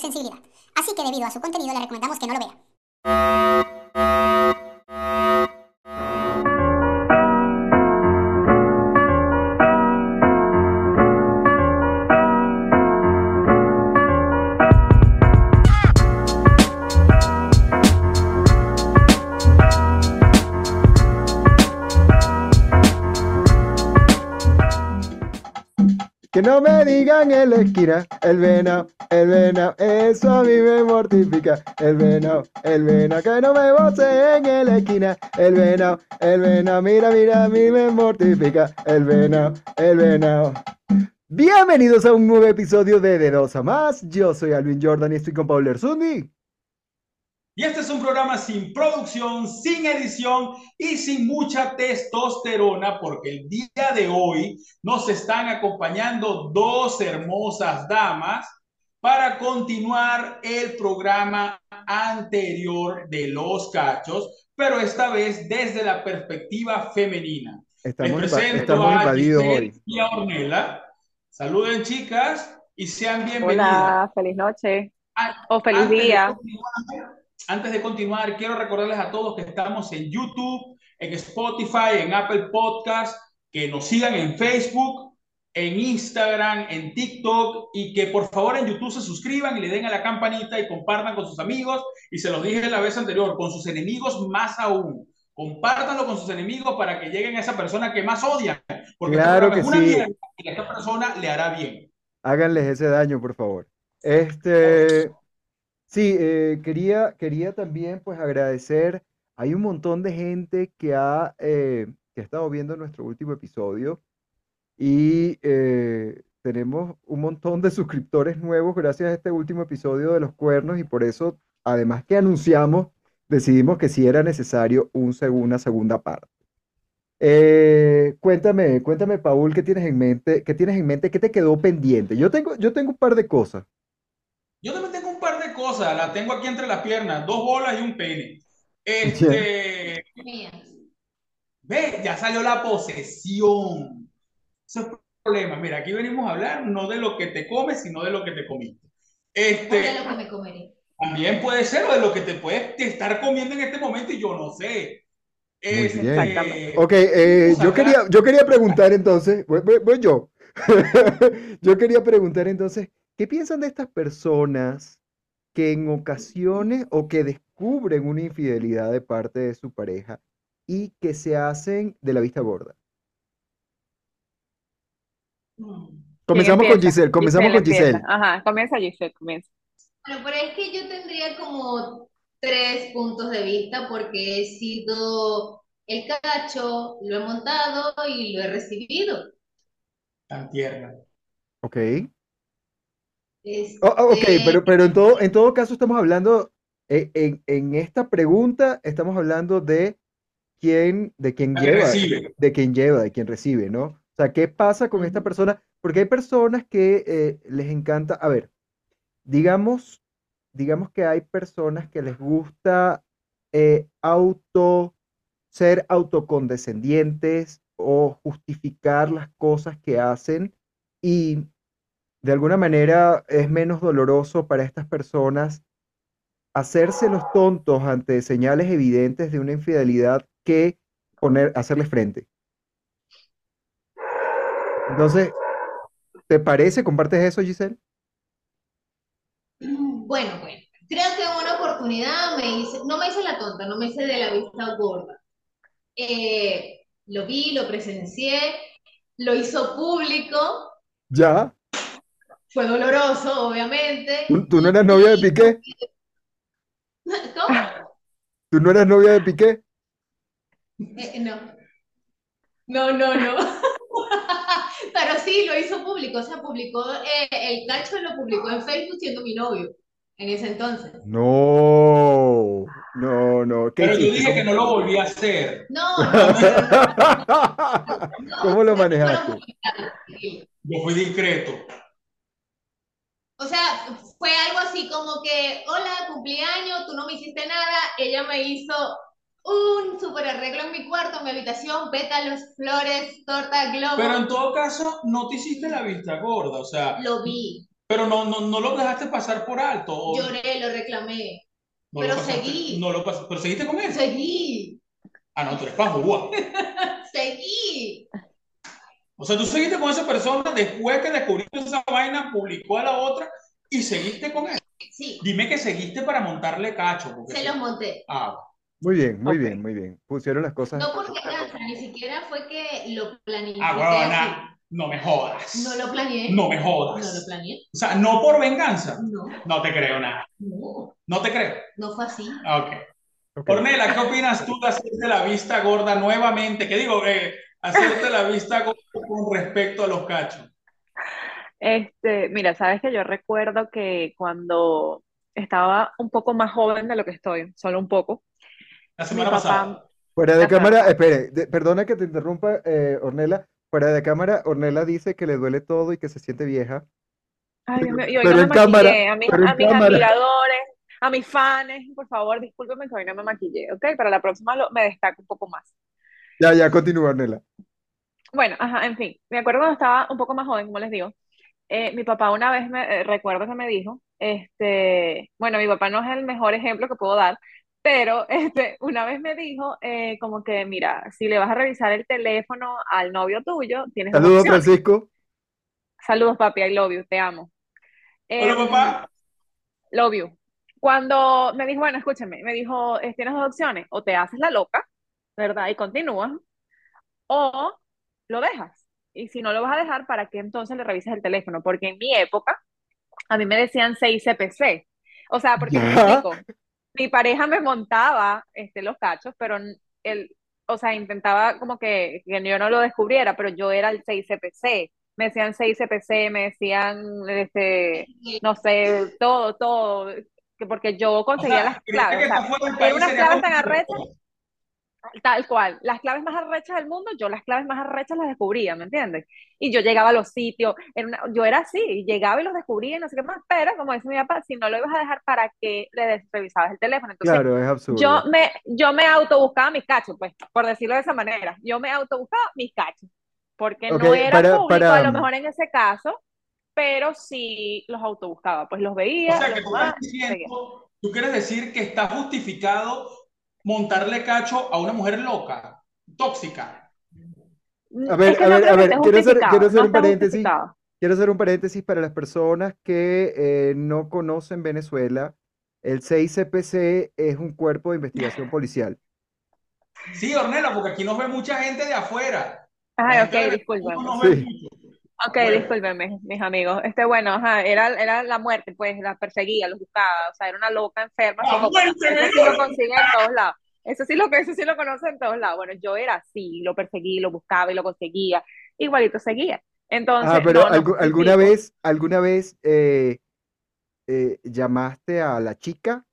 sensibilidad. Así que debido a su contenido le recomendamos que no lo vea. Que no me digan en la esquina, el venado, el venado, eso a mí me mortifica. El venado, el venado, que no me voceen en la esquina, el venado, el venado, mira, mira, a mí me mortifica. El venado, el venado. Bienvenidos a un nuevo episodio de De Dos a Más. Yo soy Alvin Jordan y estoy con Paul Erzundi. Y este es un programa sin producción, sin edición y sin mucha testosterona, porque el día de hoy nos están acompañando dos hermosas damas para continuar el programa anterior de los cachos, pero esta vez desde la perspectiva femenina. Estamos, Les presento estamos a invadidos Giselle hoy. y a Ornella. Saluden chicas y sean bienvenidas. Hola, feliz noche Ah, o feliz antes de día. continuar- antes de continuar, quiero recordarles a todos que estamos en YouTube, en Spotify, en Apple Podcast, que nos sigan en Facebook, en Instagram, en TikTok y que por favor en YouTube se suscriban y le den a la campanita y compartan con sus amigos. Y se los dije la vez anterior, con sus enemigos más aún. Compártanlo con sus enemigos para que lleguen a esa persona que más odian. Porque Claro que una sí. y a esta persona le hará bien. Háganles ese daño, por favor. Este, sí, eh, quería, quería también pues agradecer. Hay un montón de gente que ha, eh, que ha estado viendo nuestro último episodio y eh, tenemos un montón de suscriptores nuevos gracias a este último episodio de Los Cuernos y por eso, además que anunciamos, decidimos que sí era necesario un seg- una segunda parte. Eh, cuéntame, cuéntame, Paul, ¿qué tienes en mente? ¿Qué tienes en mente? ¿Qué te quedó pendiente? Yo tengo, yo tengo un par de cosas. Yo también tengo un par de cosas, las tengo aquí entre las piernas, dos bolas y un pene. Este, ve, ya salió la posesión. Eso es problema. Mira, aquí venimos a hablar no de lo que te comes, sino de lo que te comiste. Este, de lo que me comeré. también puede ser o de lo que te puedes estar comiendo en este momento y yo no sé. Muy Este, bien. Exactamente. Ok, eh, yo quería, yo quería preguntar entonces, voy, voy- voy yo. Yo quería preguntar entonces, ¿qué piensan de estas personas que en ocasiones o que descubren una infidelidad de parte de su pareja y que se hacen de la vista gorda? Comenzamos con empieza? Giselle, comenzamos con empieza. Giselle. Ajá, comienza Giselle, comienza. Bueno, pero es que yo tendría como tres puntos de vista porque he sido el cacho, lo he montado y lo he recibido. tan tierna. Ok. Este, Oh, oh, ok, pero, pero en todo, en todo caso estamos hablando, eh, en, en esta pregunta estamos hablando de quién, de quién lleva, recibe. de quién lleva, de quién recibe, ¿no? O sea, ¿qué pasa con esta persona? Porque hay personas que eh, les encanta, a ver, digamos, digamos que hay personas que les gusta eh, auto, ser autocondescendientes o justificar las cosas que hacen y de alguna manera es menos doloroso para estas personas hacerse los tontos ante señales evidentes de una infidelidad que poner, hacerle frente. Entonces, ¿te parece? ¿Compartes eso, Giselle? Bueno, bueno, creo que en una oportunidad me hice, no me hice la tonta, no me hice de la vista gorda. Eh, lo vi, lo presencié, lo hizo público, ¿Ya? fue doloroso, obviamente. ¿Tú, no eras novia de Piqué? ¿Cómo? ¿Tú no eras novia de Piqué? Eh, no. No, no, no. Pero sí, lo hizo público, o sea, publicó eh, el cacho lo publicó en Facebook siendo mi novio en ese entonces. No, no, no. ¿Qué Pero yo dije que no lo volví a hacer. No, no, no, ¿Cómo lo manejaste? Yo fui discreto. O sea, fue algo así como que, hola, cumpleaños, tú no me hiciste nada, ella me hizo un super arreglo en mi cuarto, mi habitación, pétalos, flores, torta, globo, Pero en todo caso, no te hiciste la vista gorda. O sea, lo vi. Pero no, no, no lo dejaste pasar por alto. o Lloré, lo reclamé. no pero lo pasaste- seguí. No lo pas- pero seguiste con él. Seguí, Ah, no, tú eres pajúa. seguí. O sea, tú seguiste con esa persona después que descubriste esa vaina, publicó a la otra y seguiste con él. Sí, Dime que seguiste para montarle cacho. Porque se los monté. Ah, Muy bien, muy bien, muy bien. Pusieron las cosas. No por venganza, ni siquiera fue que lo planifiqué ah, así. huevona, no me jodas. No lo planeé. No me No jodas. lo planeé. O sea, no por venganza. No, No te creo nada. no, No te creo. no fue así. Ok. Ok. Ornella, ¿qué opinas tú de hacerte la vista gorda nuevamente? ¿Qué digo? Eh, hacerte la vista gorda con respecto a los cachos. Este, mira, sabes que yo recuerdo que cuando estaba un poco más joven de lo que estoy, solo un poco, La mi semana papá, pasada. Fuera de Ajá. cámara, espere, de- perdona que te interrumpa, eh, Ornella. Fuera de cámara, Ornella dice que le duele todo y que se siente vieja. ay Dios mío, y hoy Pero no en me cámara, maquillé, a mis, pero a mis cámara. admiradores, a mis fans, por favor, discúlpenme que hoy no me maquillé, ¿ok? Para la próxima lo- me destaco un poco más. Ya, ya, continúa, Ornella. Bueno, ajá, en fin, me acuerdo cuando estaba un poco más joven, como les digo, eh, mi papá una vez me, eh, recuerdo que me dijo, este, bueno, mi papá no es el mejor ejemplo que puedo dar, pero este, una vez me dijo, eh, como que, mira, si le vas a revisar el teléfono al novio tuyo, tienes dos Saludos. Francisco. Saludos, papi, I love you, te amo. Hola, Em, papá. Love you. Cuando me dijo, bueno, escúchame, me dijo, eh, tienes dos opciones, o te haces la loca, ¿verdad? Y continúas, o lo dejas. Y si no lo vas a dejar, ¿para qué entonces le revisas el teléfono? Porque en mi época, a mí me decían 6 CPC. O sea, porque Ya. explico, mi pareja me montaba este, los cachos, pero él, o sea, intentaba como que, que yo no lo descubriera, pero yo era el 6 CPC. Me decían 6 CPC, me decían, este, no sé, todo, todo, que porque yo O conseguía sea, las claves, o sea, era unas claves tan arrechas, tal cual, las claves más arrechas del mundo, yo las claves más arrechas las descubría, ¿me entiendes? Y yo llegaba a los sitios, era una- yo era así, llegaba y los descubría y no sé qué más, pero como dice mi papá, si no lo ibas a dejar, ¿para qué le revisabas el teléfono? Entonces, Claro, es absurdo. yo me, yo me autobuscaba mis cachos, pues, por decirlo de esa manera. Yo me autobuscaba mis cachos, porque Ok, no era para- público para- a lo mejor en ese caso, pero sí los autobuscaba, pues los O veía, sea, los que tú estás diciendo, tú quieres decir que está justificado montarle cacho a una mujer loca, tóxica. A ver, Es que a no ver, a ver, quiero hacer- quiero hacer no un paréntesis. Quiero hacer un paréntesis para las personas que eh, no conocen Venezuela. El 6CPC es un cuerpo de investigación policial. Sí, Ornella, porque aquí nos ve mucha gente de afuera. Ay, La ok, ve Sí. Ok, Bueno. discúlpenme, mis amigos. Este, bueno, ajá, era, era la muerte, pues, la perseguía, los buscaba, o sea, era una loca enferma, ¡La muerte, Eso sí lo consiguen en todos lados. Eso sí lo, eso sí lo conocen en todos lados. Bueno, yo era así, lo perseguí, lo buscaba y lo conseguía. Igualito seguía. Entonces, Ah, pero no, no algu- ¿alguna vez, alguna vez eh, eh, llamaste a la chica?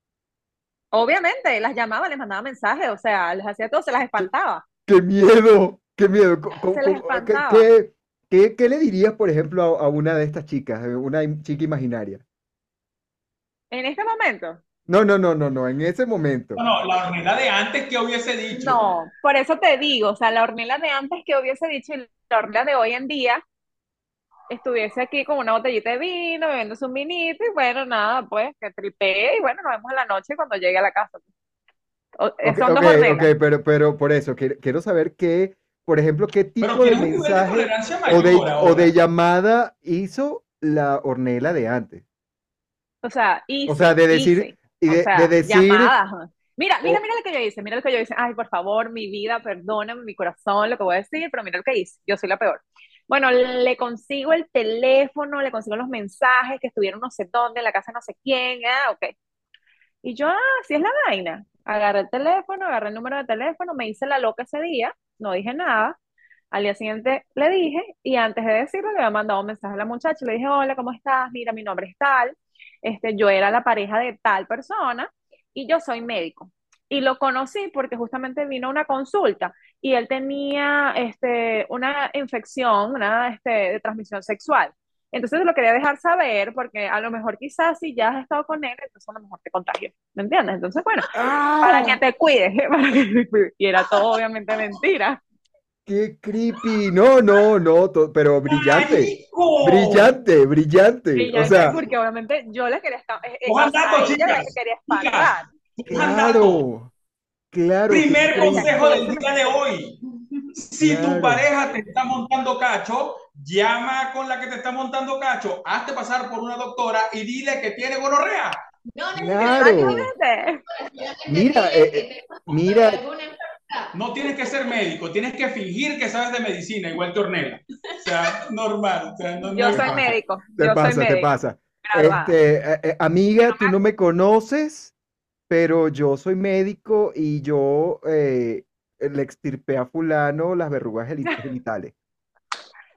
Obviamente, las llamaba, les mandaba mensajes, o sea, les hacía todo, se las espantaba. ¡Qué miedo! ¡Qué miedo! Se les co- ¿qué- espantaba. qué, qué- qué le dirías, por ejemplo, a, a una de estas chicas, eh, una chica imaginaria? En este momento, No, no, no, no, no, en ese momento. No, no, la Ornella de antes que hubiese dicho. no, por eso te digo, o sea, la Ornella de antes que hubiese dicho y la Ornella de hoy en día estuviese aquí con una botellita de vino, bebiéndose un vinito y bueno, nada, pues que tripee y bueno, nos vemos en la noche cuando llegue a la casa. O- eh, Ok, son dos ok, Ornellas. ok, pero, pero por eso, quiero, quiero saber qué, por ejemplo, qué tipo de mensaje o de, o llamada hizo la Ornella de antes. O sea, O easy, sea, de decir, y O de, sea, de decir, llamadas. Mira, mira, o- mira lo que yo hice, mira lo que yo hice. Ay, por favor, mi vida, perdóname, mi corazón, lo que voy a decir, pero mira lo que hice. Yo soy la peor. Bueno, le consigo el teléfono, le consigo los mensajes que estuvieron no sé dónde, en la casa no sé quién, ah, ok. Y yo, ah, así es la vaina. Agarré el teléfono, agarré el número de teléfono, me hice la loca ese día, no dije nada. Al día siguiente le dije, y antes de decirlo, le había mandado un mensaje a la muchacha, le dije, hola, ¿cómo estás? Mira, mi nombre es tal, este, yo era la pareja de tal persona, y yo soy médico. Y lo conocí porque justamente vino a una consulta y él tenía este, una infección, este, de transmisión sexual. Entonces lo quería dejar saber porque a lo mejor quizás si ya has estado con él, entonces a lo mejor te contagió. ¿Me entiendes? Entonces, bueno, para que ¡ah! te cuides, para que te cuides. Y era todo obviamente mentira. qué creepy. No, no, no, pero brillante. ¡Marico! Brillante, brillante. O Brillante, sea, porque obviamente yo le quería estar, eh, eh, ella la quería espantar. Claro, claro, Primer consejo del día de hoy. Si Claro. tu pareja te está montando cacho, llama con la que te está montando cacho, hazte pasar por una doctora y dile que tiene gonorrea. No Claro. Mira, eh, te mira. No tienes que ser médico, tienes que fingir que sabes de medicina, igual que Ornella. O sea, normal. O sea, no, Yo no- soy pasa, médico, Te yo soy pasa, te médico, pasa. graduada. Este, eh, eh, amiga, tú no me conoces, pero yo soy médico y yo eh, le extirpé a fulano las verrugas geni- genitales.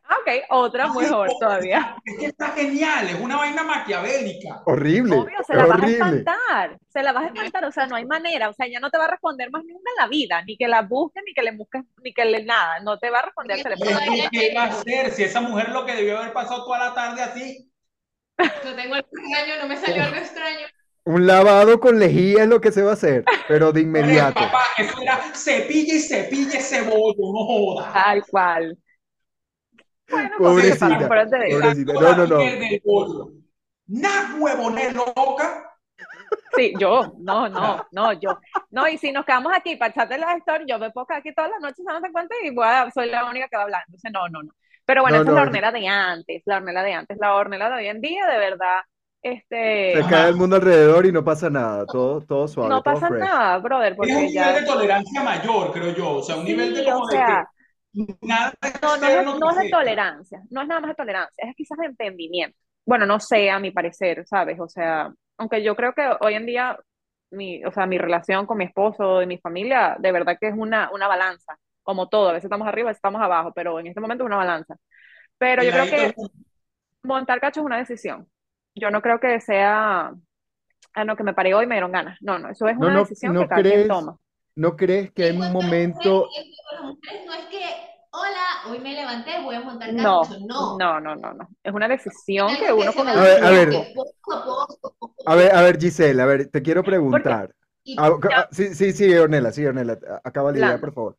Ah, Ok, otra mejor todavía. Es que está genial, es una vaina maquiavélica. Horrible, Obvio, se la vas a horrible. espantar, se la vas a espantar, o sea, no hay manera, o sea, ya no te va a responder más nunca en la vida, ni que la busques, ni que le busques, ni que le nada, no te va a responder al teléfono. Es que, ¿Qué va a hacer si esa mujer lo que debió haber pasado toda la tarde así? No tengo algo extraño, no me salió algo extraño. Un lavado con lejía es lo que se va a hacer, pero de inmediato. Papá, eso era cepille y cepille ese bollo, no jodas. Tal cual. Bueno, que Pobrecita, pobrecita. No, no, no. Nah, huevonés loca. Sí, yo, no, no, no, yo. No, y si nos quedamos aquí para echarte las stories, yo me puedo quedar aquí todas las noches dándote cuenta y voy a- soy la única que va a hablar. Entonces, no, no, no. Pero bueno, No, esa es la no. hornera de antes, la hornera de antes, la hornera de hoy en día, de verdad, este, Se cae el mundo alrededor y no pasa nada, todo, todo suave, no todo pasa fresh. nada, brother, porque un ya, nivel de tolerancia mayor, creo yo. O sea, un nivel de sí, como o de sea, que nada no, no, es, no es de tolerancia, no es nada más de tolerancia, es quizás de entendimiento. Bueno, no sé, a mi parecer, ¿sabes? O sea, aunque yo creo que hoy en día, mi, o sea, mi relación con mi esposo y mi familia, de verdad que es una, una balanza, como todo, a veces estamos arriba, a veces estamos abajo, pero en este momento es una balanza. Pero yo creo que montar cacho es una decisión. Yo no creo que sea, ah, no, que me paré hoy y me dieron ganas. No, no, eso es No, una no, decisión ¿no que cada quien toma. ¿No crees que hay En un momento, mujeres, no es que, hola, hoy me levanté, voy a montar No. No. no, no, no. Es una decisión Es que uno con A ver, a ver. a ver, a ver, Giselle, a ver, te quiero preguntar. Ah, ah, sí, sí, sí, Ornella, sí, Ornella, acaba la idea, por favor.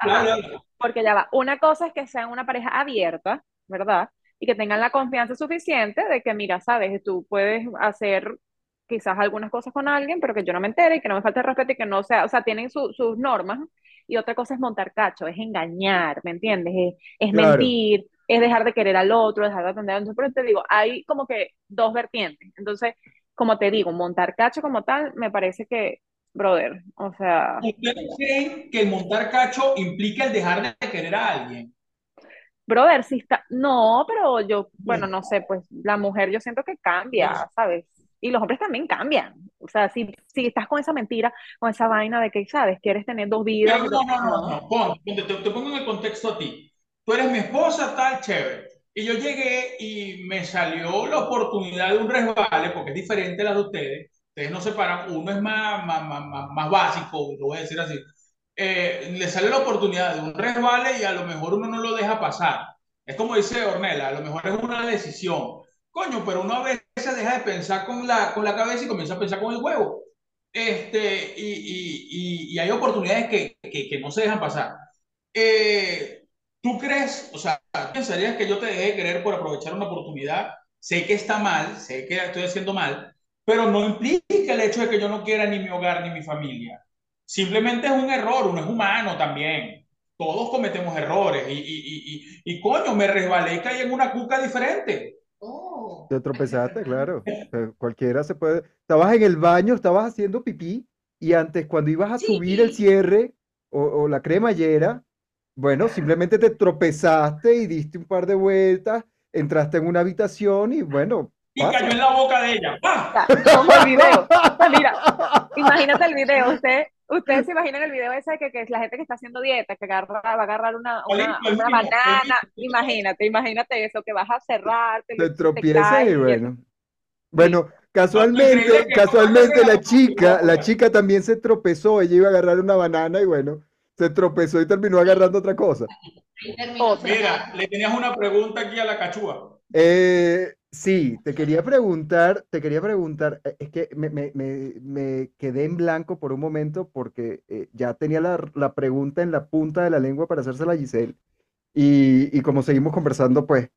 Ajá. Porque ya va, una cosa es que sean una pareja abierta, ¿verdad? Y que tengan la confianza suficiente de que, mira, sabes, tú puedes hacer quizás algunas cosas con alguien, pero que yo no me entere y que no me falte el respeto y que no sea, o sea, tienen su- sus normas. Y otra cosa es montar cacho, es engañar, ¿me entiendes? Es, es Claro. mentir, es dejar de querer al otro, dejar de atender. Entonces, pero te digo, hay como que dos vertientes. Entonces, como te digo, montar cacho como tal, me parece que, brother, o sea, ¿Ustedes creen que el montar cacho implica el dejar de querer a alguien? Brother, si está, no, pero yo, bueno, no sé, pues la mujer yo siento que cambia, ¿sabes? Y los hombres también cambian. O sea, si, si estás con esa mentira, con esa vaina de que, ¿sabes? Quieres tener dos vidas. No, no, no, no, pon, te, te pongo en el contexto a ti. Tú eres mi esposa, tal, chévere. Y yo llegué y me salió la oportunidad de un resbale, porque es diferente a la de ustedes. Ustedes no separan, uno es más, más, más, más básico, lo voy a decir así. Eh, le sale la oportunidad de un resbale y a lo mejor uno no lo deja pasar. Es como dice Ornella, a lo mejor es una decisión. Coño, pero uno a veces deja de pensar con la, con la cabeza y comienza a pensar con el huevo. Este, y, y, y, y hay oportunidades que, que, que no se dejan pasar. Eh, ¿Tú crees, o sea, pensarías que yo te dejé de querer por aprovechar una oportunidad? Sé que está mal, sé que estoy haciendo mal, pero no implica el hecho de que yo no quiera ni mi hogar ni mi familia. Simplemente es un error, uno es humano también. Todos cometemos errores y, y, y, y, y coño, me resbalé y caí en una cuca diferente. Oh. Te tropezaste, claro. Cualquiera se puede. Estabas en el baño, estabas haciendo pipí y antes, cuando ibas a subir el Sí. cierre o, o la cremallera, bueno, simplemente te tropezaste y diste un par de vueltas, entraste en una habitación y bueno, Y pasa. cayó en la boca de ella. ¡Pah! Como el video. Mira, imagínate el video. Usted, ustedes se imaginan el video ese de que, que es la gente que está haciendo dieta, que agarra, va a agarrar una, una, una banana. Imagínate, imagínate eso, que vas a cerrar, te, Te tropiezas y bueno. Bueno, casualmente, casualmente la chica, la chica también se tropezó, ella iba a agarrar una banana y bueno, se tropezó y terminó agarrando otra cosa. Mira, le tenías una pregunta aquí a la cachúa. Eh, Sí, te quería preguntar, te quería preguntar, eh, es que me, me- me- me quedé en blanco por un momento porque eh, ya tenía la, la pregunta en la punta de la lengua para hacérsela a Giselle y, y como seguimos conversando, pues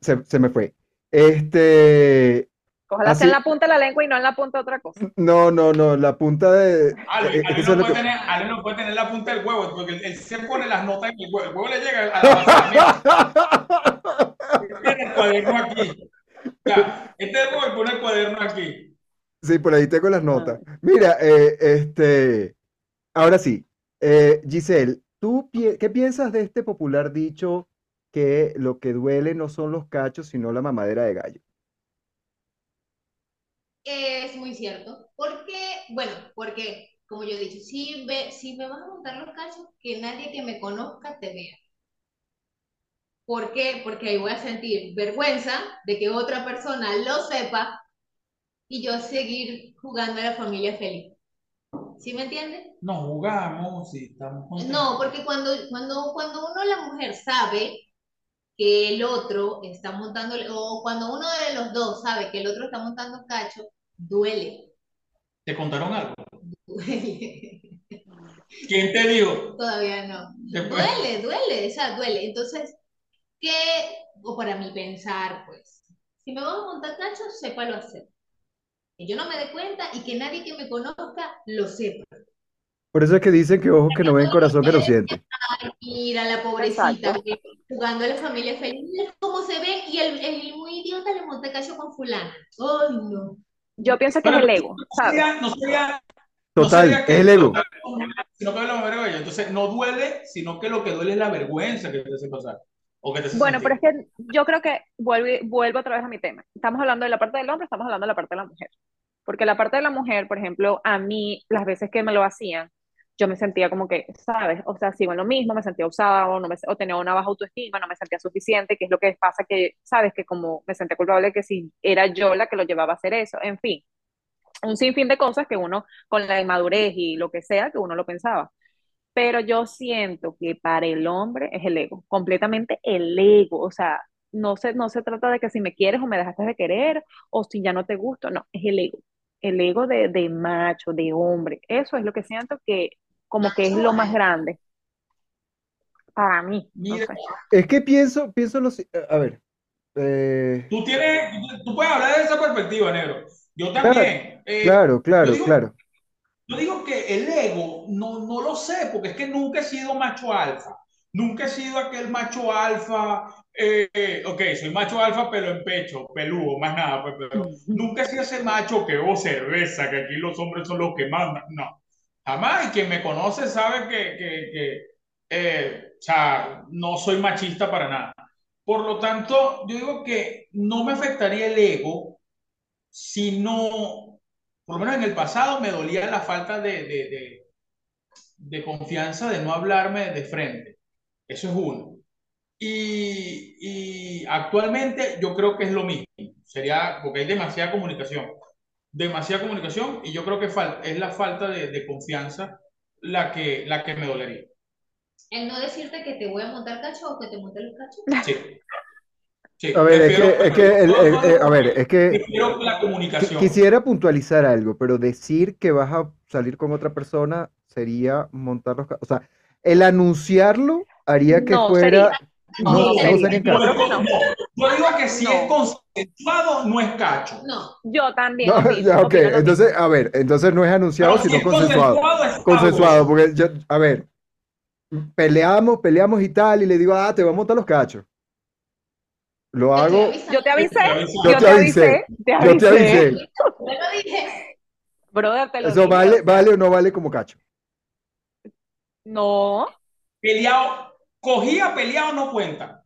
se, se me fue. Este, Ojalá sea en la punta de la lengua y no en la punta de otra cosa. no, no, no, la punta de... Ale, eh, Ale no puede que... tener, Ale no puede tener la punta del huevo, porque él, él se pone las notas en el huevo. El huevo le llega a la tiene el cuaderno aquí. Este es el huevo pone el cuaderno aquí. Sí, por ahí tengo las Ah. notas. Mira, eh, este, ahora sí, eh, Giselle, ¿tú pi- qué piensas de este popular dicho que lo que duele no son los cachos, sino la mamadera de gallo? Es muy cierto. Porque, bueno, porque, como yo he dicho, si, ve, si me vas a montar los cachos, que nadie que me conozca te vea. ¿Por qué? Porque ahí voy a sentir vergüenza de que otra persona lo sepa y yo seguir jugando a la familia feliz. ¿Sí me entiendes? No jugamos y estamos contentos. No, porque cuando, cuando, cuando uno, la mujer, sabe que el otro está montando, o cuando uno de los dos sabe que el otro está montando cacho, duele. ¿Te contaron algo? Duele. ¿Quién te dijo? Todavía no. Después- Duele, duele, o sea, duele. Entonces, ¿qué? O para mi pensar, pues, si me vamos a montar cacho, sépalo hacer. Que yo no me dé cuenta y que nadie que me conozca lo sepa. Por eso es que dicen que ojos que no ven, corazón que no siente. Mira la pobrecita Exacto. jugando a la familia feliz, cómo se ve y el, el muy idiota le monta cacho con fulana. Ay, no. Yo pienso que es el ego, no ¿sabes? sería, no sería, no Total, sería que es el ego. sino que la vergüenza. Entonces, no duele, sino que lo que duele es la vergüenza que te hace pasar. O que te hace Bueno, pero es que yo creo que vuelvo, vuelvo otra vez a mi tema. Estamos hablando de la parte del hombre, estamos hablando de la parte de la mujer. Porque la parte de la mujer, por ejemplo, a mí, las veces que me lo hacían, yo me sentía como que, ¿sabes? O sea, sigo en lo mismo, me sentía usada o, no me, o tenía una baja autoestima, no me sentía suficiente, que es lo que pasa que, ¿sabes? Que como me sentía culpable que si era yo la que lo llevaba a hacer eso, en fin, un sinfín de cosas que uno, con la inmadurez y lo que sea, que uno lo pensaba. Pero yo siento que para el hombre es el ego, completamente el ego. O sea, no se, no se trata de que si me quieres o me dejaste de querer o si ya no te gusto, no, es el ego. El ego de, de macho, de hombre. Eso es lo que siento que como que es lo más grande para mí. No Mira, sé. Es que pienso, pienso lo si- A ver, eh, tú tienes, tú puedes hablar de esa perspectiva, negro. Yo también. Eh, claro, claro, yo digo- claro. Yo digo que el ego, no, no lo sé, porque es que nunca he sido macho alfa. Nunca he sido aquel macho alfa. eh, eh, ok, soy macho alfa, pero en pecho, peludo, más nada. Pues, pero nunca he sido ese macho que, oh, cerveza, que aquí los hombres son los que mandan. No, jamás. Y quien me conoce sabe que, que, eh, o sea, no soy machista para nada. Por lo tanto, yo digo que no me afectaría el ego si no, por lo menos en el pasado me dolía la falta de, de, de, de confianza de no hablarme de frente. Eso es uno. Y, y actualmente yo creo que es lo mismo. Sería, porque hay demasiada comunicación. Demasiada comunicación y yo creo que es la falta de, de confianza la que, la que me dolería. El no decirte que te voy a montar cacho o que te monte los cachos. Sí. Sí, A ver, es que, es que, el- el- eh, a ver, es que la comunicación. quisiera puntualizar algo, pero decir que vas a salir con otra persona sería montar los... O sea, el anunciarlo haría que No fuera... No no sería. no. Yo digo que si No. es consensuado, no es cacho. No. Yo también. Ya, ok, entonces, a ver, entonces no es anunciado, Pero si sino es consensuado. consensuado, es Consensuado, porque yo, a ver, peleamos, peleamos y tal, y le digo, ah, te voy a montar los cachos. Lo hago. Yo te avisé, Yo te te avisé, avisé, te yo te avisé. avisé. Yo lo dije. Brother, te lo Eso dije, vale, vale o no vale como cacho. No, Peleado, cogía peleado no cuenta.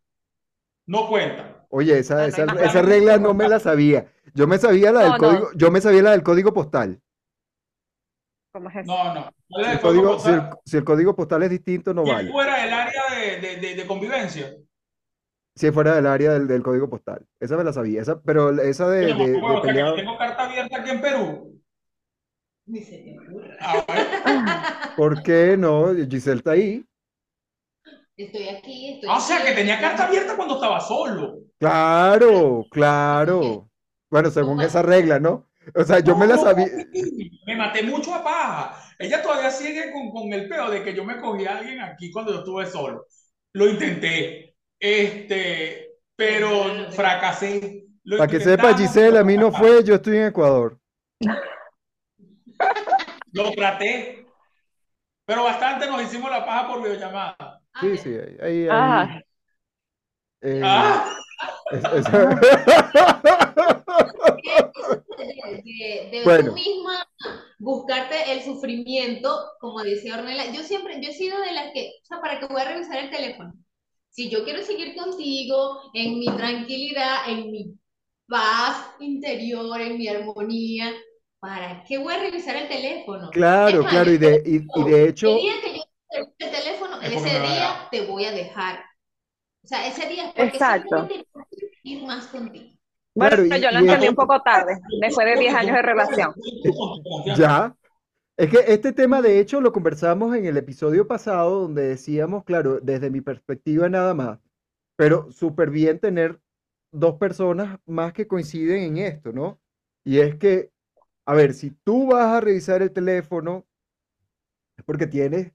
No cuenta. Oye, esa, hay esa, regla no me la sabía. Yo me sabía la del No, no. código, yo me sabía la del código postal. ¿cómo es eso? No, no. Si el código, si el, postal, si el código postal es distinto, no vale. fuera del área de, de, de, de convivencia. Si es fuera del área del, del código postal. Esa me la sabía. Esa, pero esa de, bueno, peleado, tengo carta abierta aquí en Perú. Ni se te ocurra. A ver. ¿por qué no? Giselle está ahí. Estoy aquí, estoy Ah, o sea, que tenía carta aquí. abierta cuando estaba solo. Claro, claro. Bueno, según esa regla, ¿no? O sea, yo me la sabía. me maté mucho a paja. Ella todavía sigue con, con el peo de que yo me cogí a alguien aquí cuando yo estuve solo. Lo intenté, este, pero fracasé. Lo Para que sepa, Giselle, a mí no fue, yo estoy en Ecuador. Lo traté, pero bastante nos hicimos la paja por videollamada. Ah, Sí, ya. sí, ahí, ahí, Ah, ahí, eh, Ah, es- es- de, de- de Bueno. tú misma buscarte el sufrimiento, como decía Ornella. Yo siempre, yo he sido de las que, o sea, ¿para qué voy a revisar el teléfono? Si yo quiero seguir contigo en mi tranquilidad, en mi paz interior, en mi armonía, ¿para qué voy a revisar el teléfono? Claro, claro, y de, y, y de hecho, día que el teléfono, Es ese día te voy a dejar. O sea, ese día es porque Exacto. simplemente no quiero ir más contigo. bueno, claro, y, yo lo entendí un poco tarde, después de 10 años de relación. Ya. Es que este tema, de hecho, lo conversamos en el episodio pasado, donde decíamos, claro, desde mi perspectiva nada más, pero súper bien tener dos personas más que coinciden en esto, ¿no? Y es que, a ver, si tú vas a revisar el teléfono, es porque tienes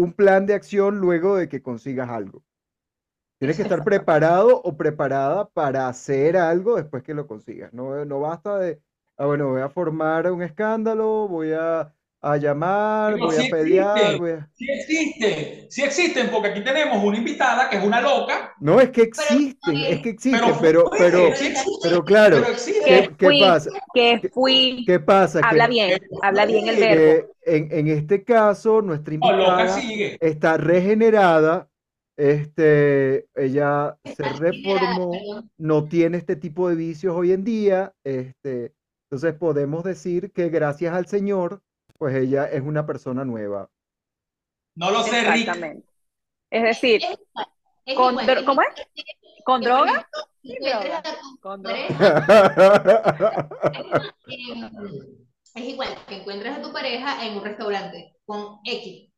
un plan de acción luego de que consigas algo. Tienes que estar preparado o preparada para hacer algo después que lo consigas. No, no basta de, ah, bueno, voy a formar un escándalo, voy a, a llamar, Pero voy sí a pelear, existe. voy a... Sí existen, sí existen, porque aquí tenemos una invitada que es una loca, No, es que existen, es que existen, pero, pero, existe, pero claro, pero. ¿qué, qué fui, pasa? que fui, ¿Qué pasa? habla Que, bien, habla bien el verbo. en, en este caso, nuestra invitada está regenerada, este, ella se reformó, no tiene este tipo de vicios hoy en día, este, entonces podemos decir que gracias al Señor, pues ella es una persona nueva. No lo sé, Rick. Exactamente. Es decir, Es igual, es con igual, dro- es ¿cómo es? ¿Con droga? Con em, es igual que encuentres a tu pareja en un restaurante con X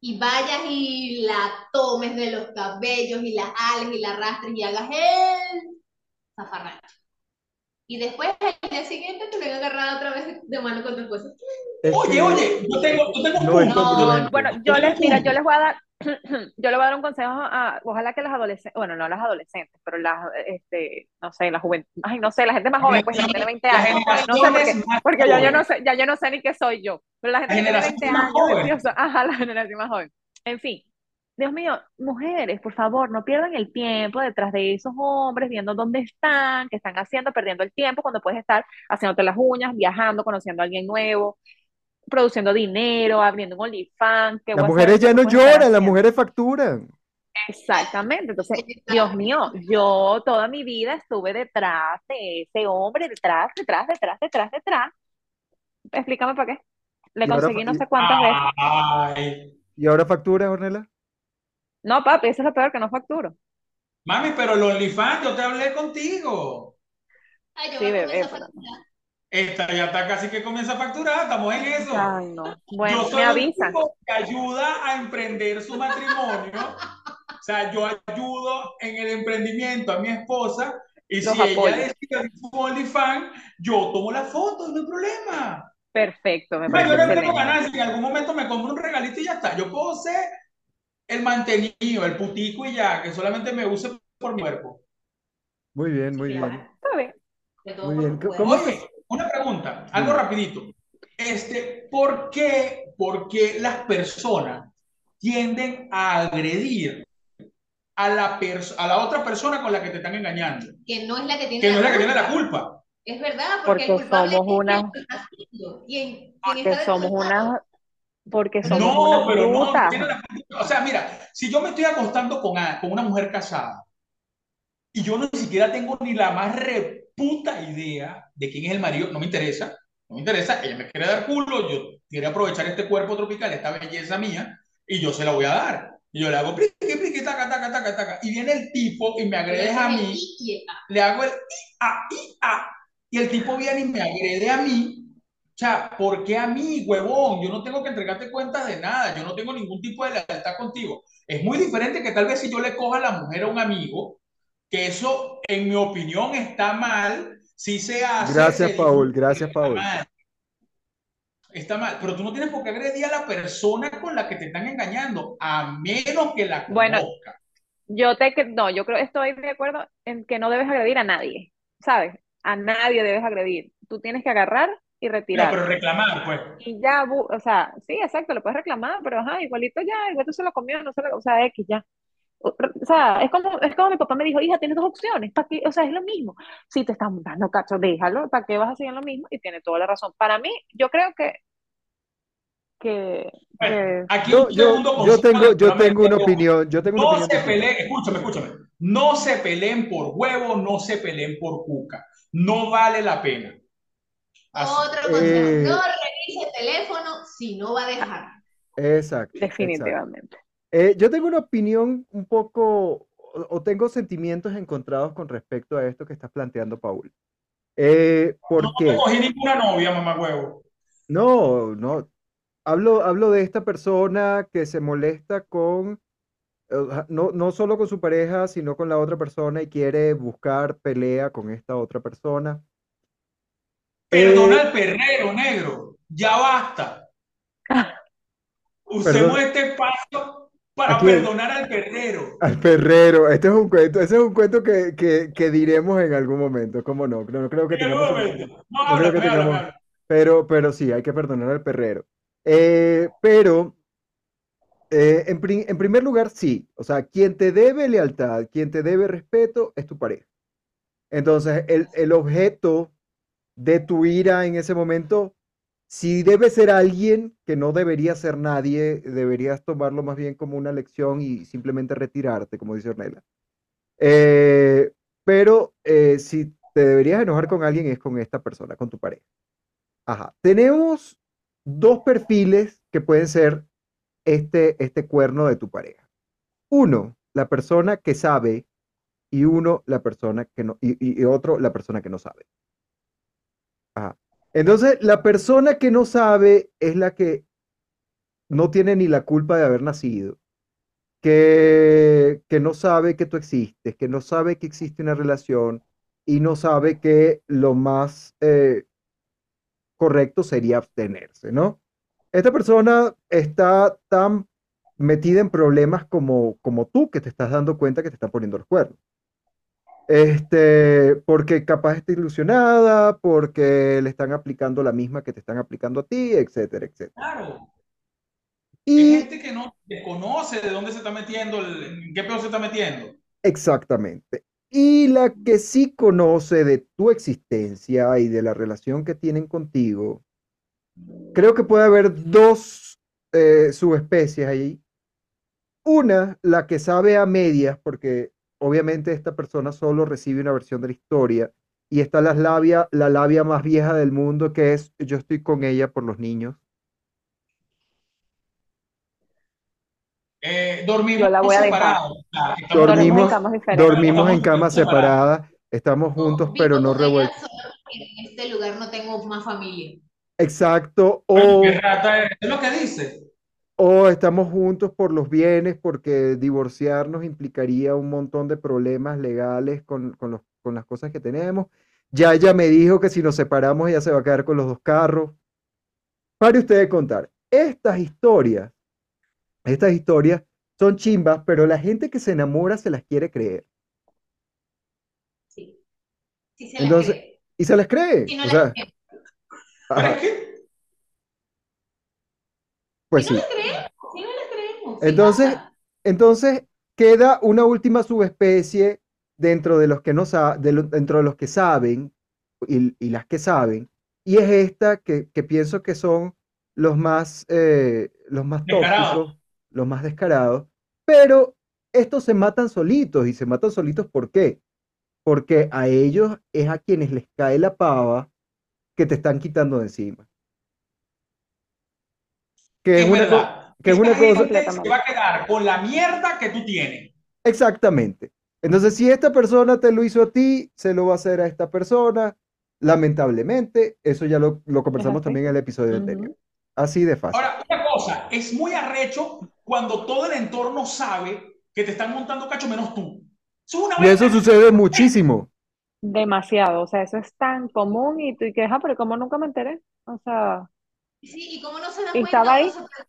y vayas y la tomes de los cabellos y la ales y la arrastres y hagas el zafarrancho. Y después al día siguiente te ven agarrada otra vez de mano con tu esposa. Es Oye, que oye, yo tengo, yo tengo un no congruente. Bueno, yo les, mira, yo les voy a dar, yo les voy a dar un consejo a, ojalá que las adolescentes, bueno, no las adolescentes, pero las, este, no sé, la juventud, ay, no sé, la gente más joven, pues, que tiene 20 Las años, no sé, generaciones porque, ya yo no sé, ya yo no sé ni qué soy yo, pero la gente La que tiene generación 20 más años, ajá, la generación más joven. En fin, Dios mío, mujeres, por favor, no pierdan el tiempo detrás de esos hombres, viendo dónde están, qué están haciendo, perdiendo el tiempo cuando puedes estar haciéndote las uñas, viajando, conociendo a alguien nuevo, produciendo dinero, abriendo un OnlyFans, que Las WhatsApp mujeres ya no lloran, las haciendo. mujeres facturan. Exactamente. Entonces, Dios mío, yo toda mi vida estuve detrás de ese hombre, detrás, detrás, detrás, detrás, detrás. Explícame para qué. Le ahora conseguí no sé cuántas veces. Ay, ¿Y ahora facturas, Ornella? No, papi, eso es lo peor que no facturo. mami, pero el OnlyFans, yo te hablé contigo. Ay, yo Sí, voy a bebé, a pero- facturar. Esta ya está casi que comienza a facturar, estamos en eso. Ay, no. Yo Bueno, soy me un avisan. tipo que ayuda a emprender su matrimonio. O sea, yo ayudo en el emprendimiento a mi esposa y Los si ella decide su OnlyFans, yo tomo la foto, no hay problema. Perfecto, me parece yo no tengo si en algún momento me compro un regalito y ya está. Yo puedo ser el mantenido, el putico y ya, que solamente me use por mi cuerpo. Muy bien, muy bien. Está bien. De todo Muy bien. ¿Cómo. Oye, una pregunta, algo Dime. rapidito. Este, ¿por qué, por qué las personas tienden a agredir a la, a la otra persona con la que te están engañando? Que no es la que tiene Que no es la que culpa. tiene la culpa. Es verdad, porque, Porque el culpable somos es quien unas- lo está Porque está somos desconectado. Porque somos No, unas pero no, brutas. la. O sea, mira, si yo me estoy acostando con, a- con una mujer casada y yo ni siquiera tengo ni la más reputa idea de quién es el marido, no me interesa, no me interesa, ella me quiere dar culo, yo quiero aprovechar este cuerpo tropical, esta belleza mía, y yo se la voy a dar. Y yo le hago pliqui, pliqui, taca, taca, taca, taca. Y viene el tipo y me agrede a mí, le hago el i-a, i-a, y el tipo viene y me agrede a mí. O sea, ¿por qué a mí, huevón? Yo no tengo que entregarte cuentas de nada, yo no tengo ningún tipo de lealtad contigo. Es muy diferente que tal vez si yo le coja a la mujer a un amigo, que eso, en mi opinión, está mal. Si se hace. Gracias, se Paul, gracias, que Paul. Está mal. Está mal, pero tú no tienes por qué agredir a la persona con la que te están engañando, a menos que la Bueno, conozca. Yo te, no, yo creo, estoy de acuerdo en que no debes agredir a nadie, ¿sabes? A nadie debes agredir. Tú tienes que agarrar y No, retirar. pero reclamar, pues. Y ya, o sea, sí, exacto, lo puedes reclamar, pero ajá, igualito ya, igual tú se lo comió, no se lo, o sea, X ya. O o sea, es como, es como mi papá me dijo, hija, tienes dos opciones, ¿para qué? O sea, es lo mismo. Si te están dando cacho, déjalo, ¿para qué vas a seguir lo mismo? Y tiene toda la razón. Para mí, yo creo que, que, Bueno, que aquí Yo, yo, tengo, yo tengo una opinión, yo tengo una No opinión se peleen, escúchame, escúchame. No se peleen por huevo, no se peleen por cuca. No vale la pena. Así. Otro consejo, Eh, no revise el teléfono si no va a dejar. exacto, exacto. definitivamente. Eh, yo tengo una opinión un poco, o, o tengo sentimientos encontrados con respecto a esto que estás planteando, Paul. Eh, ¿por No qué? cogí ninguna novia, mamá huevo. No, no. Hablo, hablo de esta persona que se molesta con, no, no solo con su pareja, sino con la otra persona y quiere buscar pelea con esta otra persona. Perdona Eh, al perrero, negro. Ya basta. Usemos este espacio ¿a para perdonar al perrero. Al perrero. Este es un cuento, ese es un cuento que, que, que diremos en algún momento. ¿Cómo no? No, no creo que tengamos. No, No creo que pero, pero sí, hay que perdonar al perrero. Eh, pero eh, en, pri- en primer lugar, sí. O sea, quien te debe lealtad, quien te debe respeto, es tu pareja. Entonces, el, el objeto de tu ira en ese momento, si debe ser alguien que no debería ser nadie, deberías tomarlo más bien como una lección y simplemente retirarte, como dice Ornella. Eh, pero eh, si te deberías enojar con alguien es con esta persona, con tu pareja. Ajá. Tenemos dos perfiles que pueden ser este, este cuerno de tu pareja. Uno, la persona que sabe y uno, la persona que no, y, otro, la persona que no sabe. Entonces, la persona que no sabe es la que no tiene ni la culpa de haber nacido, que, que no sabe que tú existes, que no sabe que existe una relación y no sabe que lo más eh, correcto sería abstenerse, ¿no? Esta persona está tan metida en problemas como, como tú, que te estás dando cuenta que te están poniendo los cuernos. Este, porque capaz está ilusionada, porque le están aplicando la misma que te están aplicando a ti, etcétera, etcétera. Claro. Y gente que no desconoce de dónde se está metiendo, el- en qué peor se está metiendo. exactamente. Y la que sí conoce de tu existencia y de la relación que tienen contigo, creo que puede haber dos eh, subespecies ahí. Una, la que sabe a medias, porque obviamente esta persona solo recibe una versión de la historia, y está la labia, la labia más vieja del mundo, que es yo estoy con ella por los niños. Eh, dormimos la voy a separados. Dormimos en Dormimos, camas en separadas, estamos juntos, No, pero no revueltos. en este lugar no tengo más familia. Exacto, Coño, o, qué rata es. Es lo que dice. O estamos juntos por los bienes, porque divorciarnos implicaría un montón de problemas legales con, con los- con las cosas que tenemos. Ya ella me dijo que si nos separamos ella se va a quedar con los dos carros. Pare usted de contar. Estas historias, estas historias son chimbas, pero la gente que se enamora se las quiere creer. Sí, sí se la Entonces, cree. y se las cree. No O sea, cree, pues no sí. la creemos, si no sí Entonces, entonces queda una última subespecie dentro de los que no de lo- dentro de los que saben y, y las que saben, y es esta que, que pienso que son los más, eh, los más tóxicos, los más descarados, pero estos se matan solitos y se matan solitos ¿por qué? Porque a ellos es a quienes les cae la pava que te están quitando de encima. Que es es una, co- verdad. Que es una cosa... se va a quedar con la mierda que tú tienes. Exactamente. Entonces, si esta persona te lo hizo a ti, se lo va a hacer a esta persona. Lamentablemente, eso ya lo, lo conversamos también en el episodio anterior. Así de fácil. Ahora, una cosa, es muy arrecho cuando todo el entorno sabe que te están montando cacho menos tú. Eso es una Y eso sucede muchísimo. Demasiado, o sea, eso es tan común y tú y que, ah, pero ¿cómo nunca me enteré? O sea, Sí, y cómo no se dan Y cuenta, estaba ahí. o sea,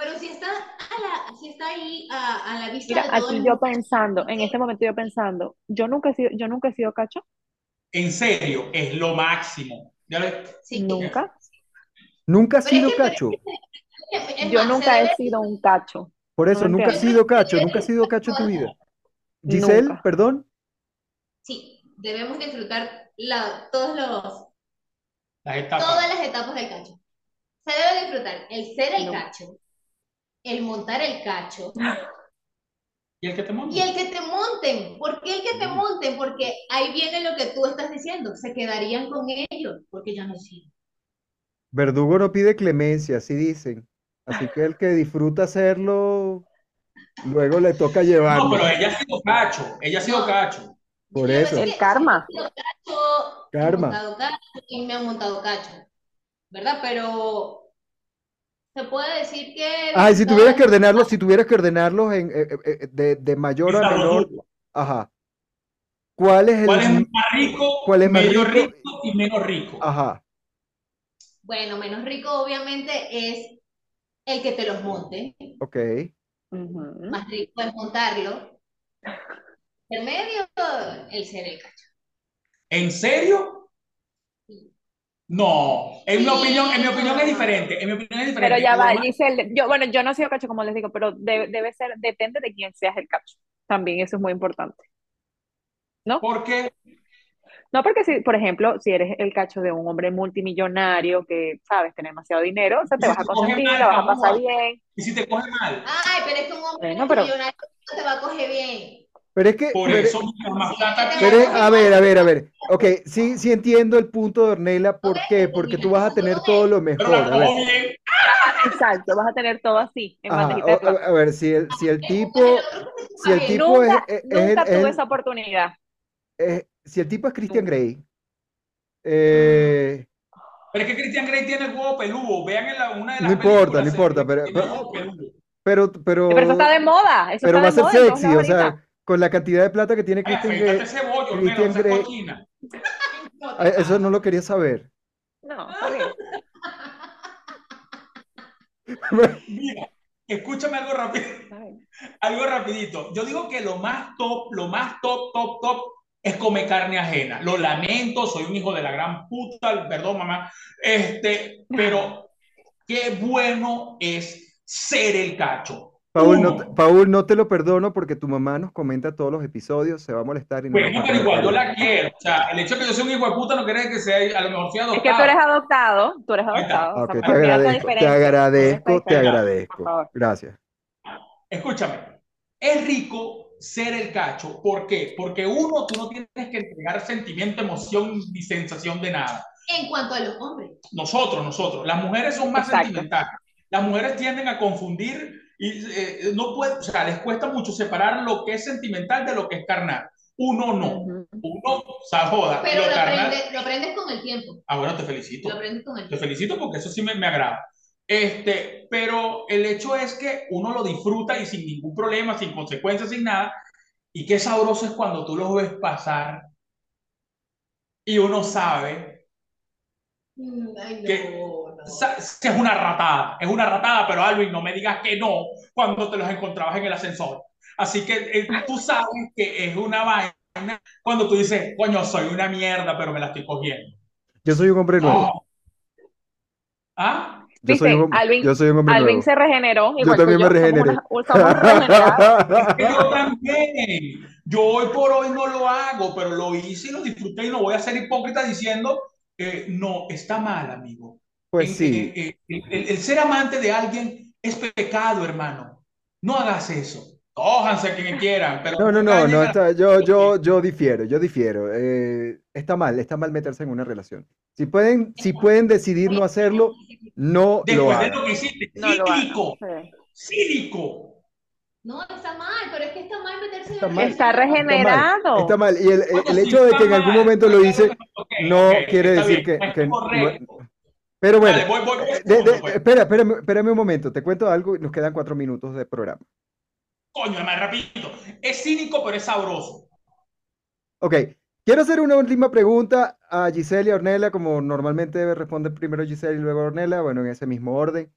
pero, si está a la, si está ahí a, a la vista mira, de aquí el yo mundo, pensando, en este momento yo pensando, yo nunca he sido, yo nunca he sido cacho, En serio, es lo máximo. Ya ves, sí, nunca. Nunca es sido que- cacho. es- es Yo más, nunca he debe- sido un cacho. Por eso, nunca has entiendo. sido cacho, nunca has sido cacho en tu vida. Giselle, Nunca. perdón. Sí, debemos disfrutar la, todos los, las etapas. todas las etapas del cacho. Se debe disfrutar el ser el No. cacho, el montar el cacho ¿Y el que te monta? y el que te monten. ¿Por qué el que te monten? Porque ahí viene lo que tú estás diciendo. Se quedarían con ellos porque ya no sirven. Verdugo no pide clemencia, así dicen. Así que el que disfruta hacerlo, luego le toca No, llevarlo. pero ella ha sido cacho. Ella ha sido No. cacho. Por Yo eso. El karma. he cacho, he Karma. montado cacho y me han montado cacho, ¿verdad? Pero se puede decir que... Ay, si tuvieras que ordenarlos, si tuvieras que ordenarlos en, eh, eh, eh, de, de mayor a menor, ajá. ¿Cuál es el ¿Cuál es más rico? cuál es más medio rico? rico y menos rico. Ajá. Bueno, menos rico obviamente es el que te los monte. Ok. Ujú. Más rico es montarlo. El medio, el ser el cacho. ¿En serio? No, en mi opinión, en mi opinión es diferente. En mi opinión es diferente. Pero ya va, Giselle, yo, bueno, yo no he sido cacho como les digo, pero debe, debe ser, depende de quién seas el cacho. También eso es muy importante. ¿No? Porque No, porque si, por ejemplo, si eres el cacho de un hombre multimillonario que, sabes, tiene demasiado dinero, o sea, te vas a consentir, mal, la vas a pasar a- bien. y si te coge mal, Ay, pero es que un hombre Bueno, pero- millonario no te va a coger bien. Pero es que, por pero- eso mientras más plata pero a ver, a ver, a ver. Ok, sí, sí entiendo el punto de Ornella. ¿Por qué? Porque tú vas a tener todo lo mejor. pero A ver. Exacto, vas a tener todo así, en Ajá, a, a ver, si el, si el tipo, si el tipo es, Nunca, es- es nunca el- es tuve esa oportunidad. es- si el tipo es Christian. Grey, eh, Pero es que Christian Grey tiene el huevo peludo. Vean en la, una de No las importa, películas, no importa, pero- pero- pero, pero, Pero eso está de moda, eso pero está va a ser moda sexy, o sea, con la cantidad de plata que tiene Christian Grey, ese bollo, Ornella, Christian Grey- eso no lo quería saber. No. Mira, escúchame algo rápido. Algo rapidito. Yo digo que lo más top, lo más top, top, top es comer carne ajena. Lo lamento, soy un hijo de la gran puta, perdón mamá. Este, pero qué bueno es ser el cacho. Paul, no Uno. te, Paul, no te lo perdono porque tu mamá nos comenta todos los episodios, se va a molestar y no Bueno, pero igual yo la quiero. O sea, el hecho de que yo sea un hijo de puta no quiere decir que sea, a lo mejor sea Es que tú adoptado. eres adoptado, tú eres adoptado. o Ok, sea, te agradezco, te agradezco, te diferencia, por agradezco. Gracias. Escúchame, es rico ser el cacho. ¿Por qué? Porque uno, tú no tienes que entregar sentimiento, emoción ni sensación de nada. En cuanto a los hombres. Nosotros, nosotros. Las mujeres son más Exacto. sentimentales. Las mujeres tienden a confundir y eh, no puede, o sea, les cuesta mucho separar lo que es sentimental de lo que es carnal. Uno no. Ujú. Uno, o sea, joda. Pero lo lo carnal. aprendes, lo aprendes con el tiempo. Ah, bueno, te felicito. Lo aprendes con el Te felicito porque eso sí me, me agrada. Este, pero el hecho es que uno lo disfruta y sin ningún problema, sin consecuencias, sin nada. Y qué sabroso es cuando tú los ves pasar y uno sabe Mm, Ay, Que- no. Que es una ratada. Es una ratada, pero Alvin, no me digas que no cuando te los encontrabas en el ascensor. Así que eh, tú sabes que es una vaina cuando tú dices, coño, soy una mierda, pero me la estoy cogiendo. Yo soy un hombre nuevo. Oh. ¿Ah? Yo soy un, Alvin- yo soy un hombre Alvin nuevo. se regeneró, igual también que me yo, somos regeneré. una- somos yo también. Yo hoy por hoy no lo hago, pero lo hice y lo disfruté y no voy a ser hipócrita diciendo que no, está mal, amigo. Pues En- sí. eh, eh, el, el ser amante de alguien es pecado, hermano. No hagas eso. Cójanse a quien quieran, pero No, no, no, no, está, yo, yo, yo difiero, yo difiero. Eh, está mal, está mal meterse en una relación. Si pueden, si pueden decidir no hacerlo, no lo Después de hagan. lo que hiciste, No lo hagan, cínico. No, está mal, pero es que está mal meterse en Está la mal. Está regenerado. Está mal. Y el, hecho de que en algún momento lo hice, no quiere decir bien, que, no que no-. Pero bueno, Dale, voy, voy, voy, eh, de- pues. espera, espérame, espérame un momento. Te cuento algo y nos quedan cuatro minutos de programa. Coño, más rapidito. Es cínico, pero es sabroso. Ok, quiero hacer una última pregunta a Giselle y a Ornella, como normalmente responde primero Giselle y luego Ornella, bueno, en ese mismo orden.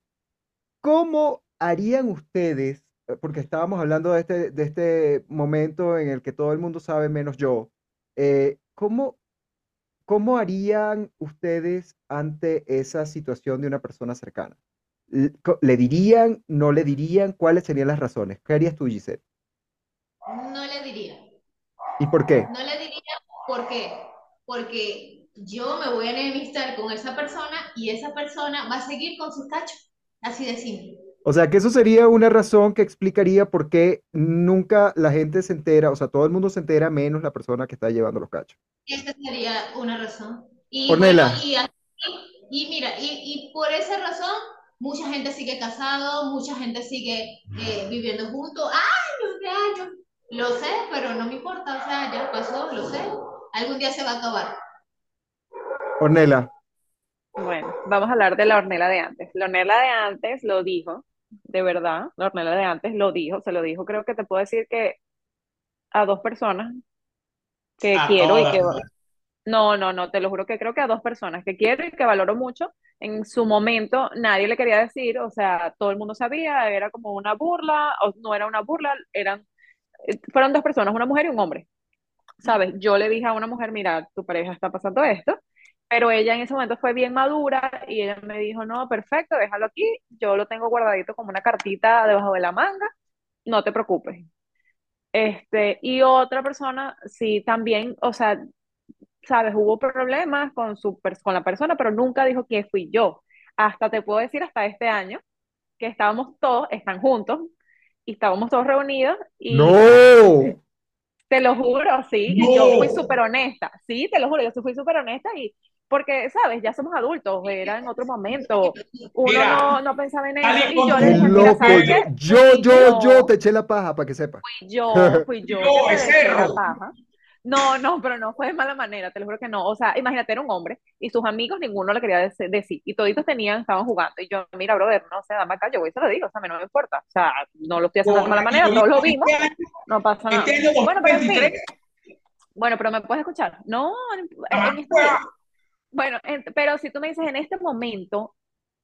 ¿Cómo harían ustedes, eh, porque estábamos hablando de este, de este momento en el que todo el mundo sabe menos yo, eh, ¿cómo, cómo harían ustedes ante esa situación de una persona cercana? ¿Le dirían, no le dirían? ¿Cuáles serían las razones? ¿Qué harías tú, Giselle? No le diría. ¿Y por qué? No le diría por qué. Porque yo me voy a enemistar con esa persona y esa persona va a seguir con sus cachos. Así de simple. O sea, que eso sería una razón que explicaría por qué nunca la gente se entera, o sea, todo el mundo se entera menos la persona que está llevando los cachos. Esa sería una razón. Y Ornella. bueno, y, así- y mira, y, y por esa razón, mucha gente sigue casado, mucha gente sigue eh, viviendo juntos, años de años. Lo sé, pero no me importa, o sea, ya pasó, lo sé. Algún día se va a acabar. Ornella, Bueno, vamos a hablar de la Ornella de antes. La Ornella de antes lo dijo, de verdad, la Ornella de antes lo dijo, se lo dijo, creo que te puedo decir que a dos personas que A quiero y que... ¿no? No, no, no, te lo juro que creo que a dos personas que quiero y que valoro mucho. En su momento nadie le quería decir, o sea, todo el mundo sabía, era como una burla, o no era una burla, eran, eh, fueron dos personas, una mujer y un hombre. ¿Sabes? Yo le dije a una mujer, mira, tu pareja está pasando esto, pero ella en ese momento fue bien madura y ella me dijo, no, perfecto, déjalo aquí, yo lo tengo guardadito como una cartita debajo de la manga, no te preocupes. Este, y otra persona, sí, también, o sea, sabes, hubo problemas con su, con la persona, pero nunca dijo que fui yo. Hasta te puedo decir, hasta este año, que estábamos todos, están juntos, y estábamos todos reunidos, y no. te lo juro, sí, y yo fui No. súper honesta, sí, te lo juro, yo fui súper honesta, y porque, sabes, ya somos adultos, era en otro momento, uno Mira, no, no pensaba en eso, y yo le dije, mira, loco. ¿sabes qué? Yo, yo, yo yo, te eché la paja para que sepa. fui yo, fui yo Yo, que te es eché la paja. No, no, pero no fue de mala manera, te lo juro que no. O sea, imagínate, era un hombre y sus amigos ninguno le quería dec- decir. Y toditos tenían, estaban jugando. Y yo, mira, brother, no sé, dame acá, yo voy y se lo digo, o sea, a mí no me importa. O sea, no lo estoy haciendo de mala manera, todos lo vimos, no pasa nada. Bueno, pero en fin, 2023, bueno, pero me puedes escuchar. No, en, ah, en este bueno, en- pero si tú me dices en este momento,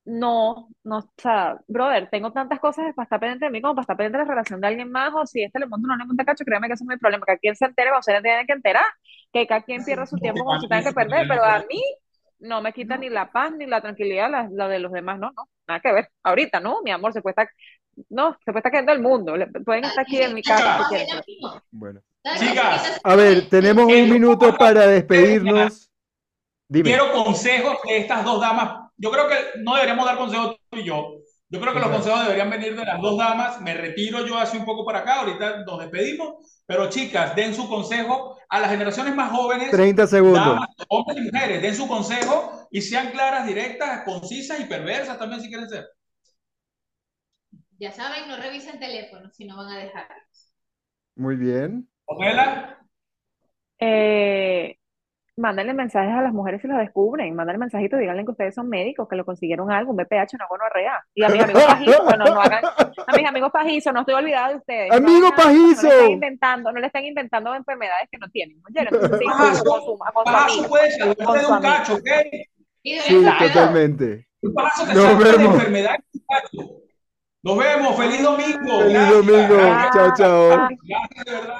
no, no, o sea, brother, tengo tantas cosas para estar pendiente de mí como para estar pendiente de la relación de alguien más, o si este le monta no le monta cacho, créeme que eso no es mi problema, que a quien se entere, o se tiene que enterar, que cada quien pierda su tiempo como se tenga que perder, pero a mí no me quita ni la paz ni la tranquilidad la, la de los demás, no, no, nada que ver. Ahorita, ¿no? Mi amor, se puede estar, no, se puede estar quedando el mundo, le- pueden estar aquí en mi casa si Bueno. Chicas. A ver, tenemos un minuto para despedirnos. Dime. quiero consejos de estas dos damas. Yo creo que no deberíamos dar consejos tú y yo. Yo creo que los consejos deberían venir de las dos damas. Me retiro yo hace un poco para acá. Ahorita nos despedimos. Pero chicas, den su consejo a las generaciones más jóvenes. 30 segundos. damas, hombres y mujeres, den su consejo y sean claras, directas, concisas y perversas también si quieren ser. Ya saben, no revisen teléfonos si no van a dejar. Muy bien. Pamela, Eh, mándenle mensajes a las mujeres si las descubren, mándenle mensajitos, díganle que ustedes son médicos, que lo consiguieron algo, un BPH, una gonorrea. Y a mis amigos pajizos, bueno, no hagan, a mis amigos pajizos, no estoy olvidada de ustedes. no ¡Amigo nada, pajizo! No inventando, no le estén inventando enfermedades que no tienen. Entonces sí, Pajazo, con su, con su pajazo amiga. puede salvarte Con de su un cacho, ¿ok? Sí, totalmente. Un pajazo te Nos salva de vemos. enfermedad. Nos vemos. Feliz domingo. Feliz domingo. Chao, chao. Gracias de verdad.